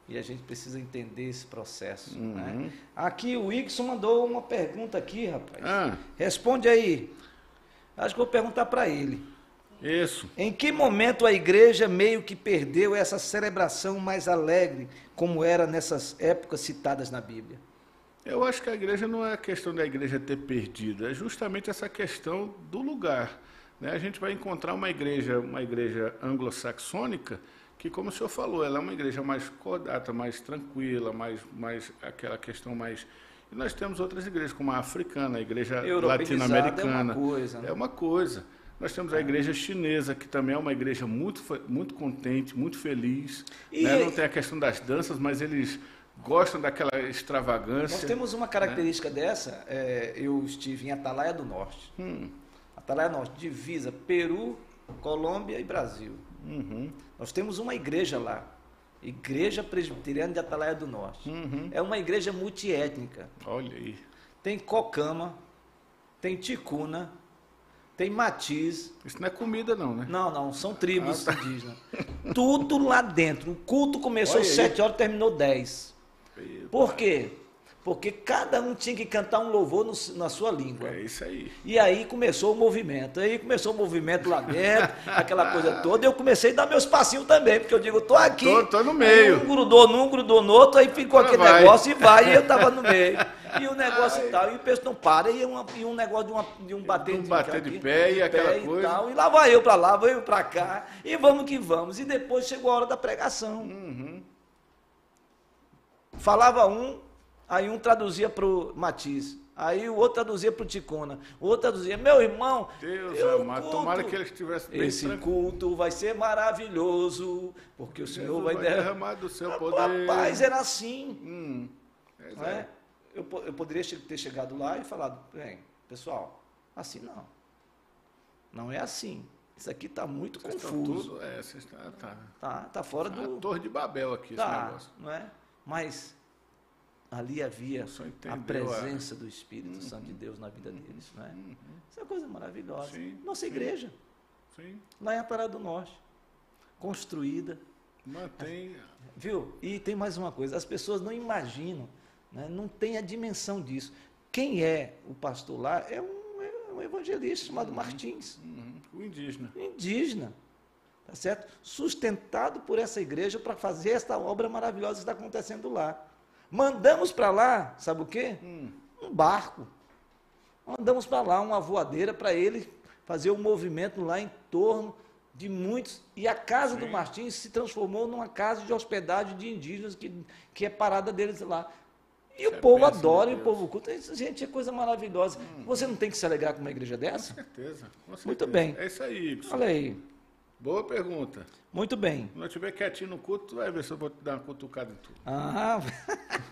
E a gente precisa entender esse processo. Uhum. Né? Aqui o Ixon mandou uma pergunta aqui, rapaz. Ah. Responde aí. Acho que vou perguntar para ele. Isso. Em que momento a igreja meio que perdeu essa celebração mais alegre, como era nessas épocas citadas na Bíblia? Eu acho que a igreja não é a questão da igreja ter perdido, é justamente essa questão do lugar. Né? A gente vai encontrar uma igreja, uma igreja anglo-saxônica, que, como o senhor falou, ela é uma igreja mais cordata, mais tranquila, mais, mais aquela questão mais. E nós temos outras igrejas, como a africana, a igreja latino-americana. É uma coisa. Né? É uma coisa. Nós temos a igreja chinesa, que também é uma igreja muito, muito contente, muito feliz. E... Né? Não tem a questão das danças, mas eles gostam daquela extravagância. Nós temos uma característica né? dessa. É, eu estive em Atalaia do Norte. Hum. Atalaia Norte, divisa Peru, Colômbia e Brasil. Uhum. Nós temos uma igreja lá, Igreja Presbiteriana de Atalaia do Norte. Uhum. É uma igreja multiétnica. Olha aí. Tem Cocama, tem Ticuna, tem Matiz. Isso não é comida não, né? Não, não, são tribos ah, tá. indígenas. Tudo lá dentro. O culto começou às 7 horas e terminou 10. Por quê? Porque cada um tinha que cantar um louvor no, na sua língua. É isso aí. E aí começou o movimento. Aí começou o movimento lá dentro, <laughs> aquela coisa toda. E eu comecei a dar meus passinhos também, porque eu digo, tô aqui. Tô, tô no meio. um grudou num, grudou no outro, aí ficou aquele vai. negócio e vai, e eu tava no meio. <laughs> E o negócio Ai. e tal, e o pessoal não para, e, uma, e um negócio de, uma, de um bater, um de, bater de, pé e aquela pé coisa. E, tal, e lá vai eu para lá, vai eu para cá, e vamos que vamos. E depois chegou a hora da pregação. Uhum. Falava um, Aí um traduzia para o Matiz. Aí o outro traduzia para o Ticona. O outro traduzia, meu irmão. Deus amado, tomara que eles estivessem bem Esse tranquilo. culto vai ser maravilhoso, porque o Senhor vai, vai derramar do seu poder. Rapaz, era assim. Hum, é? é? Eu, eu poderia ter chegado lá e falado, bem, pessoal, assim não. Não é assim. Isso aqui está muito vocês confuso. Tudo, é, está, tá, tá, tá fora tá do. Torre de Babel aqui, tá, esse negócio. Não é? Mas ali havia a presença do Espírito uhum. Santo de Deus na vida deles. Não é? Uhum. Isso é uma coisa maravilhosa. Sim, Nossa sim. igreja, sim. lá em Apará do Norte, construída. Mantém. Viu? E tem mais uma coisa: as pessoas não imaginam, né? não tem a dimensão disso. Quem é o pastor lá é um, é um evangelista chamado uhum. Martins. Uhum. O indígena. Indígena. Tá certo? Sustentado por essa igreja para fazer esta obra maravilhosa que está acontecendo lá. Mandamos para lá, sabe o quê? Hum. Um barco. Mandamos para lá uma voadeira para ele fazer um movimento lá em torno de muitos. E a casa Sim. do Martins se transformou numa casa de hospedagem de indígenas, que, que é parada deles lá. E Isso o é povo adora, e o povo culta. Gente, é coisa maravilhosa. Hum. Você não tem que se alegrar com uma igreja dessa? Com certeza. Com certeza. Muito bem. É isso aí. Olha aí. Boa pergunta. Muito bem. Quando eu estiver quietinho no culto, tu vai ver se eu vou te dar uma cutucada em tudo. Ah,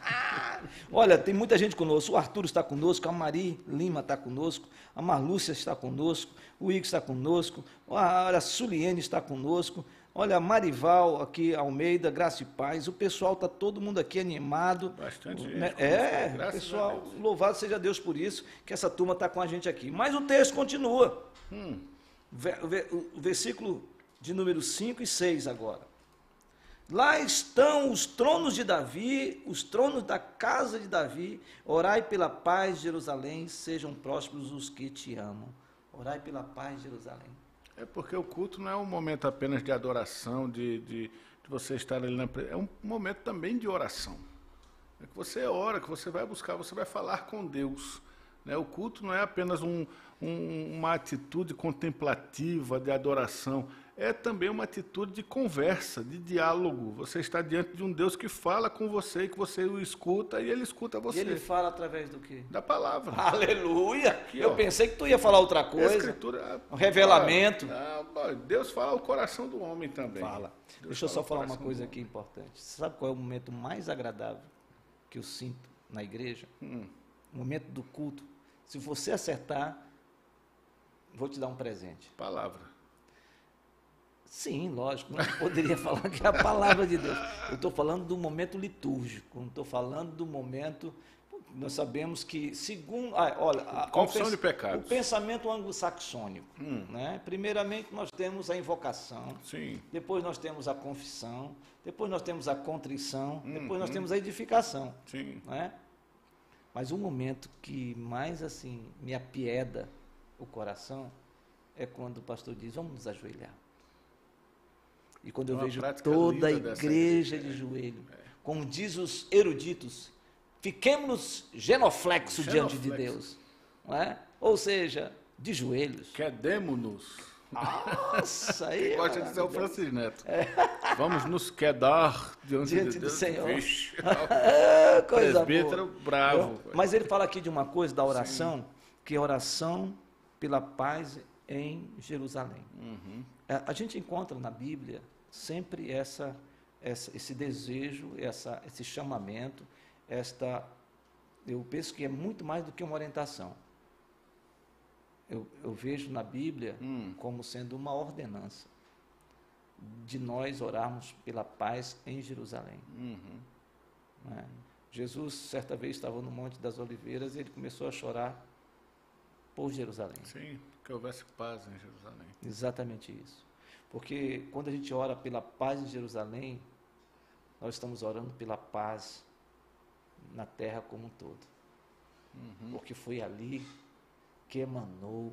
<laughs> olha, tem muita gente conosco. O Arthur está conosco, a Mari Lima está conosco, a Marlúcia está conosco, o Igor está conosco, a Suliene está conosco, olha, a Marival aqui, Almeida, Graça e Paz. O pessoal está todo mundo aqui animado. Bastante né? gente. É, pessoal, louvado seja Deus por isso, que essa turma está com a gente aqui. Mas o texto continua. Hum. O versículo de número 5 e 6 agora. Lá estão os tronos de Davi, os tronos da casa de Davi. Orai pela paz Jerusalém, sejam prósperos os que te amam. Orai pela paz Jerusalém. É porque o culto não é um momento apenas de adoração, de, de, de você estar ali na. É um momento também de oração. É que você ora, que você vai buscar, você vai falar com Deus. Né? O culto não é apenas um, um, uma atitude contemplativa de adoração é também uma atitude de conversa, de diálogo. Você está diante de um Deus que fala com você, que você o escuta e ele escuta você. E ele fala através do quê? Da palavra. Aleluia! Aqui, Eu ó, pensei que tu ia falar outra coisa. Escritura. Um revelamento. Ah, Deus fala ao coração do homem também. Fala. Deus Deixa eu só falar uma coisa aqui importante. Você sabe qual é o momento mais agradável que eu sinto na igreja? Hum. O momento do culto. Se você acertar, vou te dar um presente. Palavra. Sim, lógico, não poderia <laughs> falar que é a palavra de Deus. Eu estou falando do momento litúrgico, não estou falando do momento. Nós sabemos que, segundo. Ah, olha, a, Confissão de pecados. O pensamento anglo-saxônico. Hum. Né? Primeiramente, nós temos a invocação. Sim. Depois, nós temos a confissão. Depois, nós temos a contrição. Hum, depois, nós hum. temos a edificação. Sim. Né? Mas o momento que mais assim me apieda o coração é quando o pastor diz: vamos nos ajoelhar. E quando eu vejo toda a igreja de joelho, é. como diz os eruditos, fiquemos genoflexo, genoflexo. diante de Deus. Não é? Ou seja, de joelhos. Quedemos-nos. Nossa, aí. <laughs> Gosta de ser o Francis Neto. É. <laughs> Vamos nos quedar diante, diante de Deus. do Senhor. Vixe, <laughs> Coisa boa. bravo. Mas ele fala aqui de uma coisa da oração, Sim. que é oração pela paz em Jerusalém. Uhum. A, a gente encontra na Bíblia sempre essa, essa, esse desejo, essa, esse chamamento, esta, eu penso que é muito mais do que uma orientação. Eu, eu vejo na Bíblia hum. como sendo uma ordenança de nós orarmos pela paz em Jerusalém. Uhum. Né? Jesus, certa vez, estava no Monte das Oliveiras e ele começou a chorar por Jerusalém. Sim, que houvesse paz em Jerusalém. Exatamente isso. Porque quando a gente ora pela paz em Jerusalém, nós estamos orando pela paz na terra como um todo. Uhum. Porque foi ali que emanou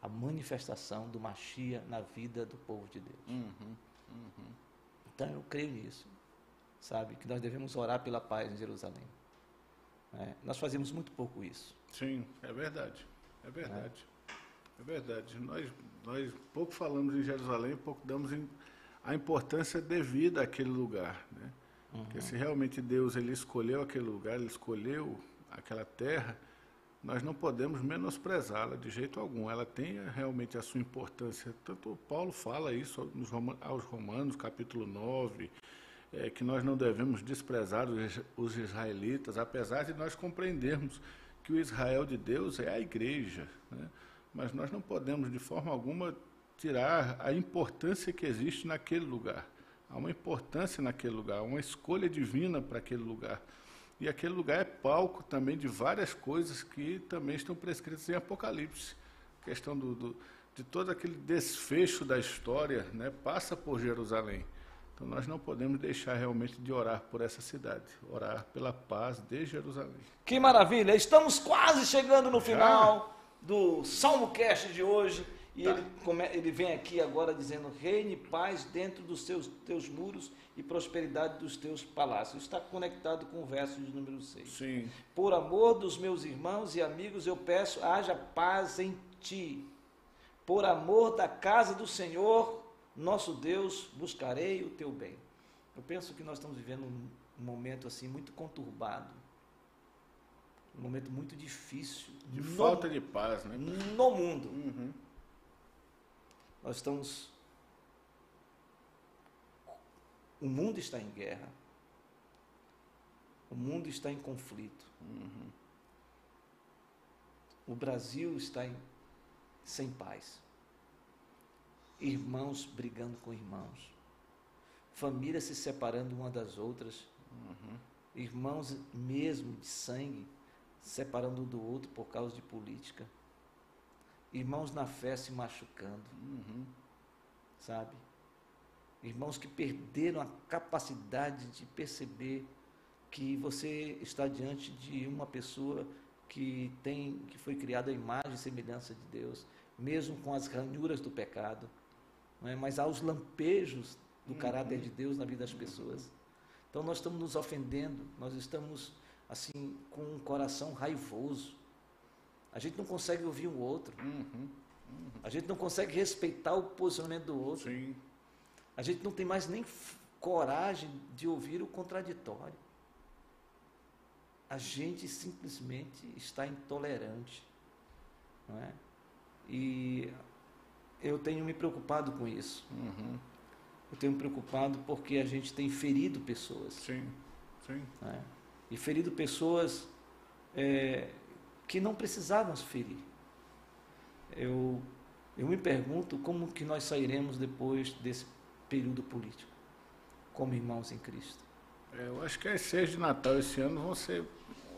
a manifestação do Machia na vida do povo de Deus. Uhum. Uhum. Então eu creio nisso, sabe? Que nós devemos orar pela paz em Jerusalém. É, nós fazemos muito pouco isso. Sim, é verdade. É verdade. É. É verdade. Nós, nós pouco falamos em Jerusalém, pouco damos a importância devida àquele lugar. Né? Uhum. Porque se realmente Deus ele escolheu aquele lugar, ele escolheu aquela terra, nós não podemos menosprezá-la de jeito algum. Ela tem realmente a sua importância. Tanto Paulo fala isso nos aos Romanos, capítulo 9, é, que nós não devemos desprezar os, os israelitas, apesar de nós compreendermos que o Israel de Deus é a igreja. Né? Mas nós não podemos de forma alguma tirar a importância que existe naquele lugar. Há uma importância naquele lugar, uma escolha divina para aquele lugar. E aquele lugar é palco também de várias coisas que também estão prescritas em Apocalipse. A questão do, do, de todo aquele desfecho da história né, passa por Jerusalém. Então nós não podemos deixar realmente de orar por essa cidade, orar pela paz de Jerusalém. Que maravilha! Estamos quase chegando no final do Salmo Cast de hoje. E tá. ele, come, ele vem aqui agora dizendo: reine paz dentro dos seus, teus muros e prosperidade dos teus palácios. Está conectado com o verso de número 6. Sim. Por amor dos meus irmãos e amigos, eu peço: haja paz em ti. Por amor da casa do Senhor, nosso Deus, buscarei o teu bem. Eu penso que nós estamos vivendo um, um momento assim muito conturbado um momento muito difícil. De no, falta de paz, né? No mundo. Uhum. Nós estamos. O mundo está em guerra. O mundo está em conflito. Uhum. O Brasil está em, sem paz. Irmãos brigando com irmãos. Famílias se separando uma das outras. Uhum. Irmãos mesmo de sangue separando um do outro por causa de política. Irmãos na fé se machucando. Uhum. sabe? Irmãos que perderam a capacidade de perceber que você está diante de uma pessoa que tem que foi criada à imagem e semelhança de Deus, mesmo com as ranhuras do pecado, é? mas há os lampejos do uhum. caráter de Deus na vida das pessoas. Então nós estamos nos ofendendo, nós estamos assim com um coração raivoso. A gente não consegue ouvir o outro. Uhum. Uhum. A gente não consegue respeitar o posicionamento do outro. Sim. A gente não tem mais nem coragem de ouvir o contraditório. A gente simplesmente está intolerante. Não é? E eu tenho me preocupado com isso. Uhum. Eu tenho me preocupado porque a gente tem ferido pessoas. Sim, sim. É? E ferido pessoas é, que não precisavam se ferir. Eu, eu me pergunto como que nós sairemos depois desse período político, como irmãos em Cristo. É, eu acho que as seis de Natal esse ano vão ser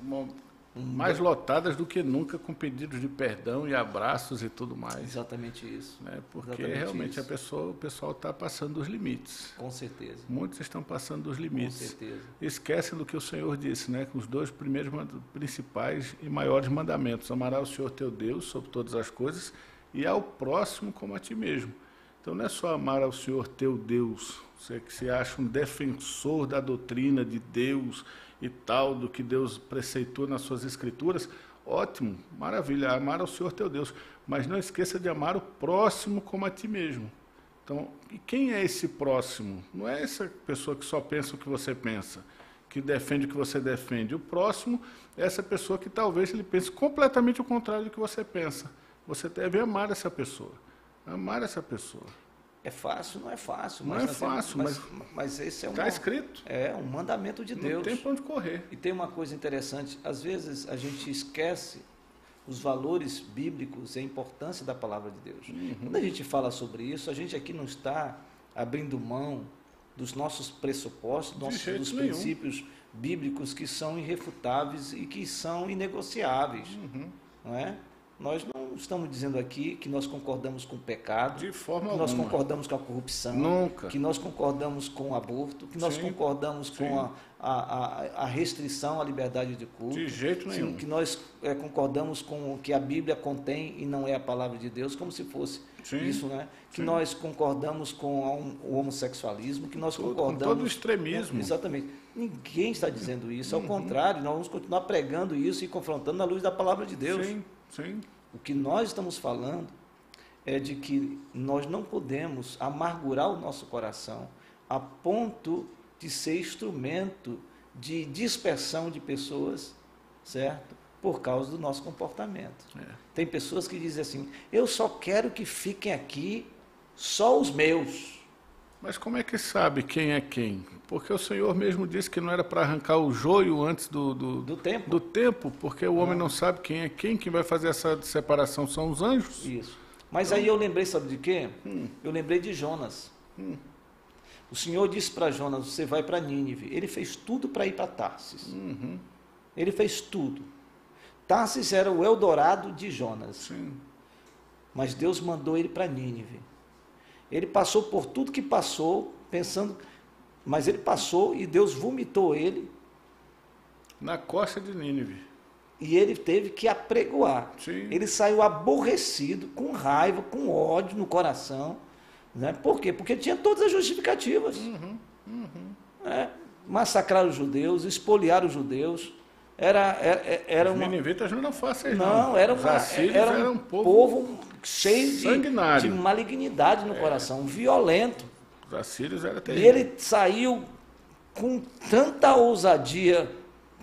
uma, mais lotadas do que nunca, com pedidos de perdão e abraços e tudo mais. Exatamente isso. Né? Porque Exatamente realmente isso. a pessoa, o pessoal está passando dos limites. Com certeza. Muitos estão passando dos limites. Com certeza. Esquecem do que o Senhor disse, né? Com os dois primeiros principais e maiores mandamentos: amará o Senhor teu Deus sobre todas as coisas e ao próximo como a ti mesmo. Então não é só amar ao Senhor teu Deus, você que se acha um defensor da doutrina de Deus e tal, do que Deus preceitou nas suas escrituras, ótimo, maravilha, amar ao Senhor teu Deus, mas não esqueça de amar o próximo como a ti mesmo. Então, e quem é esse próximo? Não é essa pessoa que só pensa o que você pensa, que defende o que você defende. O próximo é essa pessoa que talvez ele pense completamente o contrário do que você pensa. Você deve amar essa pessoa. Amar essa pessoa. É fácil, não é fácil. Não é fácil, mas, mas, mas esse é um. Está escrito. É um mandamento de Deus. Não tem para onde correr. E tem uma coisa interessante: às vezes a gente esquece os valores bíblicos e a importância da palavra de Deus. Uhum. Quando a gente fala sobre isso, a gente aqui não está abrindo mão dos nossos pressupostos, nossos, dos nenhum. princípios bíblicos que são irrefutáveis e que são inegociáveis. Uhum. Não é? Nós não estamos dizendo aqui que nós concordamos com o pecado, de forma que alguma. nós concordamos com a corrupção, Nunca. que nós concordamos com o aborto, que nós Sim. concordamos Sim. com a, a, a, restrição à liberdade de culto. De jeito nenhum. Que nós é, concordamos com o que a Bíblia contém e não é a palavra de Deus, como se fosse Sim. isso, né? Que nós concordamos com o homossexualismo, que nós todo, concordamos. Com todo o extremismo. Com, exatamente. Ninguém está dizendo isso. Ao uhum. contrário, nós vamos continuar pregando isso e confrontando na luz da palavra de Deus. Sim. Sim. O que nós estamos falando é de que nós não podemos amargurar o nosso coração a ponto de ser instrumento de dispersão de pessoas, certo? Por causa do nosso comportamento. É. Tem pessoas que dizem assim: eu só quero que fiquem aqui só os meus. Mas como é que sabe quem é quem? Porque o Senhor mesmo disse que não era para arrancar o joio antes do, do, do, tempo. do tempo, porque o homem não sabe quem é quem, quem vai fazer essa separação são os anjos. Isso. Mas então... aí eu lembrei, sabe de quê? Hum. Eu lembrei de Jonas. Hum. O Senhor disse para Jonas: Você vai para Nínive. Ele fez tudo para ir para Tarsis. Uhum. Ele fez tudo. Tarsis era o Eldorado de Jonas. Sim. Mas Deus mandou ele para Nínive. Ele passou por tudo que passou, pensando, mas ele passou e Deus vomitou ele. Na costa de Nínive. E ele teve que apregoar. Sim. Ele saiu aborrecido, com raiva, com ódio no coração. Né? Por quê? Porque tinha todas as justificativas. Uhum, uhum. Né? Massacrar os judeus, espoliar os judeus. Era, era, era os uma... ninivitas não eram fáceis, não. Não, era, uma, era um, um povo, povo cheio de, de, malignidade no é. coração, violento. Os assírios. E ele saiu com tanta ousadia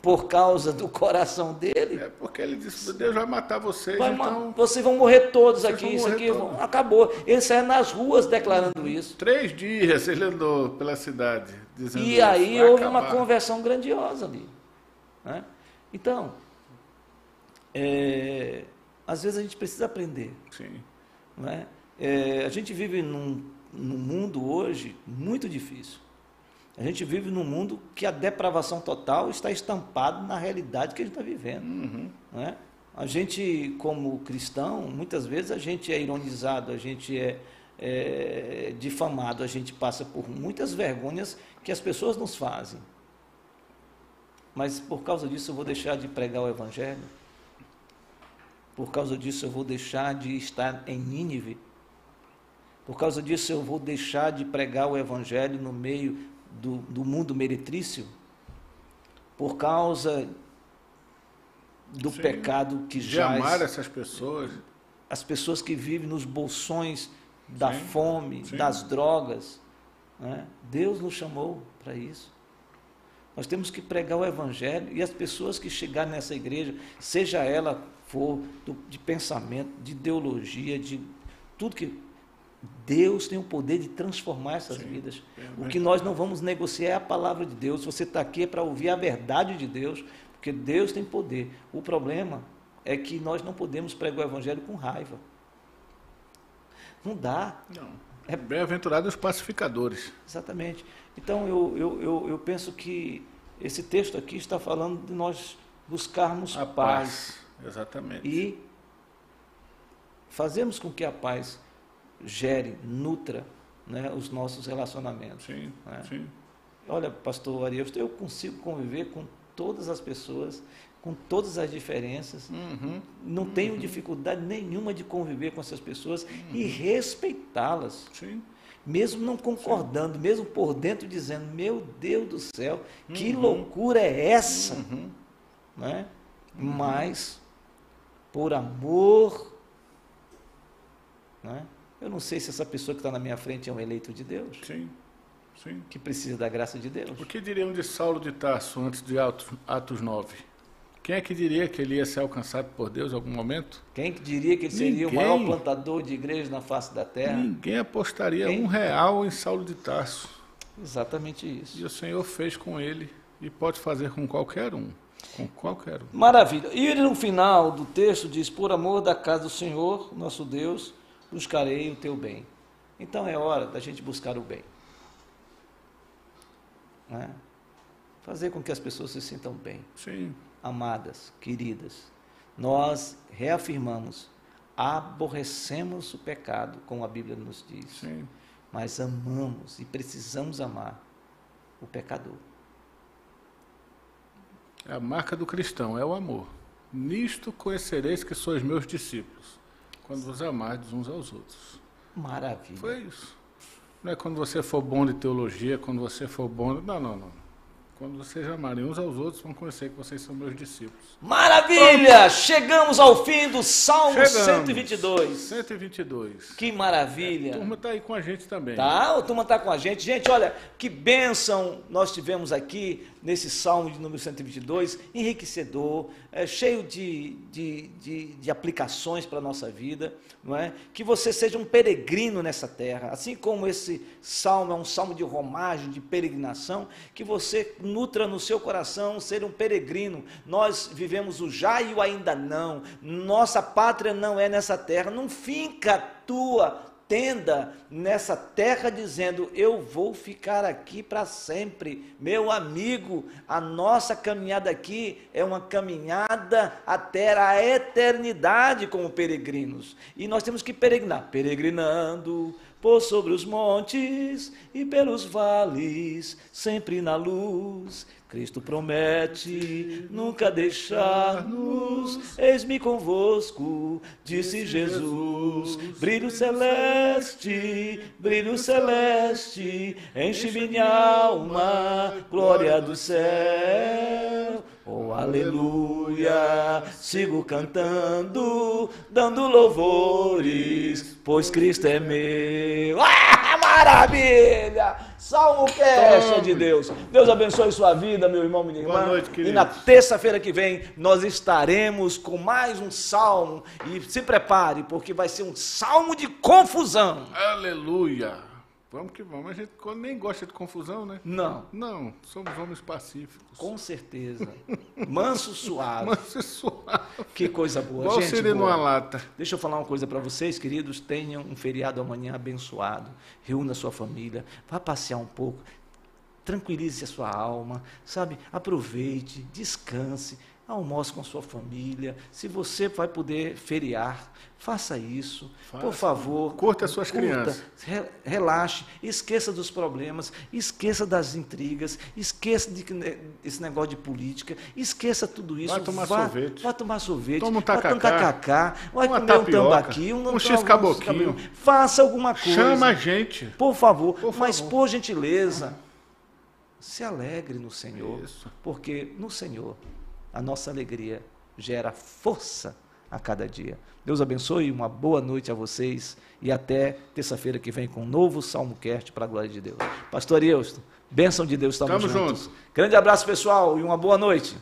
por causa do coração dele. É porque ele disse: Deus vai matar vocês. Vai então... Vocês vão morrer todos aqui. Isso aqui todos. acabou. Ele saiu nas ruas declarando isso. Três dias ele andou pela cidade dizendo E aí houve acabar. uma conversão grandiosa ali. Né? Então, é, às vezes a gente precisa aprender. Sim. Não é? É, a gente vive num, num mundo hoje muito difícil. A gente vive num mundo que a depravação total está estampada na realidade que a gente está vivendo. Uhum. Não é? A gente, como cristão, muitas vezes a gente é ironizado, a gente é, é, difamado, a gente passa por muitas vergonhas que as pessoas nos fazem. Mas por causa disso eu vou deixar de pregar o Evangelho? Por causa disso eu vou deixar de estar em Nínive? Por causa disso eu vou deixar de pregar o Evangelho no meio do, do mundo meretrício? Por causa do Sim, pecado que já. amar essas pessoas. As pessoas que vivem nos bolsões da sim, fome, sim. das drogas. Né? Deus nos chamou para isso. Nós temos que pregar o Evangelho e as pessoas que chegarem nessa igreja, seja ela for de pensamento, de ideologia, de tudo que. Deus tem o poder de transformar essas Sim, vidas. O que nós não vamos negociar é a palavra de Deus. Você está aqui é para ouvir a verdade de Deus, porque Deus tem poder. O problema é que nós não podemos pregar o Evangelho com raiva. Não dá. Não. É bem-aventurados os pacificadores. Exatamente. Então eu, eu, eu, eu, penso que esse texto aqui está falando de nós buscarmos a paz. paz. Exatamente. E fazermos com que a paz gere, nutra né, os nossos relacionamentos. Sim, né? sim. Olha, pastor Ariel, eu consigo conviver com todas as pessoas, com todas as diferenças. Uhum, não uhum. tenho dificuldade nenhuma de conviver com essas pessoas uhum. e respeitá-las. Mesmo não concordando, Sim. mesmo por dentro dizendo, meu Deus do céu, que uhum. loucura é essa? Uhum. Né? Mas, por amor, né? eu não sei se essa pessoa que está na minha frente é um eleito de Deus. Sim. Sim. Que precisa da graça de Deus. O que diriam de Saulo de Tarso antes de Atos, Atos 9? Quem é que diria que ele ia ser alcançado por Deus em algum momento? Quem que diria que ele seria Ninguém. o maior plantador de igreja na face da terra? Ninguém apostaria um real em Saulo de Tarso. Exatamente isso. E o Senhor fez com ele e pode fazer com qualquer um. Com qualquer um. Maravilha. E ele no final do texto diz: Por amor da casa do Senhor, nosso Deus, buscarei o teu bem. Então é hora da gente buscar o bem. Né? Fazer com que as pessoas se sintam bem. Sim amadas, queridas, nós reafirmamos, aborrecemos o pecado, como a Bíblia nos diz, Sim. mas amamos e precisamos amar o pecador. É a marca do cristão é o amor. Nisto conhecereis que sois meus discípulos, quando vos amardes uns aos outros. Maravilha. Foi isso. Não é quando você for bom de teologia, quando você for bom. Não, não, não. Quando vocês amarem uns aos outros, vão conhecer que vocês são meus discípulos. Maravilha! Chegamos ao fim do Salmo Chegamos. 122. 122. Que maravilha! É, a turma está aí com a gente também. Tá, a turma está com a gente. Gente, olha, que bênção nós tivemos aqui nesse Salmo de número 122, enriquecedor, é, cheio de, de, de, de aplicações para a nossa vida, não é? Que você seja um peregrino nessa terra, assim como esse Salmo é um Salmo de romagem, de peregrinação, que você nutra no seu coração ser um peregrino. Nós vivemos o já e o ainda não. Nossa pátria não é nessa terra. Não finca tua tenda nessa terra dizendo: Eu vou ficar aqui para sempre. Meu amigo, a nossa caminhada aqui é uma caminhada até a eternidade como peregrinos. E nós temos que peregrinar, peregrinando por sobre os montes e pelos vales, sempre na luz. Cristo promete nunca deixar-nos, eis-me convosco, disse Jesus. Brilho celeste, brilho celeste, enche minha alma, glória do céu. Oh, aleluia, sigo cantando, dando louvores, pois Cristo é meu. Ah, maravilha! Salmo Cast de Deus. Deus abençoe sua vida, meu irmão, minha irmã. Boa noite, queridos. E na terça-feira que vem nós estaremos com mais um salmo. E se prepare, porque vai ser um salmo de confusão. Aleluia! Vamos que vamos. A gente nem gosta de confusão, né? Não. Não, somos homens pacíficos. Com certeza. Manso suave. <laughs> Manso suave. Que coisa boa, Igual gente. Boa. numa lata. Deixa eu falar uma coisa para vocês, queridos. Tenham um feriado amanhã abençoado. Reúna sua família. Vá passear um pouco. Tranquilize a sua alma, sabe? Aproveite, descanse almoce com sua família. Se você vai poder feriar, faça isso. Faça. Por favor. Curta as suas crianças. re- relaxe, esqueça dos problemas, esqueça das intrigas, esqueça de, desse negócio de política, esqueça tudo isso. Vai tomar vá, sorvete. Vai tomar sorvete. Toma um vai tacacá. vai Uma comer um tapioca, tambaqui, um, um x-caboquinho. Faça alguma coisa. Chama a gente. Por favor, Por mas favor. por gentileza, se alegre no Senhor, Isso. porque no Senhor a nossa alegria gera força a cada dia. Deus abençoe, uma boa noite a vocês e até terça-feira que vem com um novo Salmo Cast para a glória de Deus. Pastor Euston, bênção de Deus, estamos Tamo juntos. junto. Grande abraço, pessoal, e uma boa noite.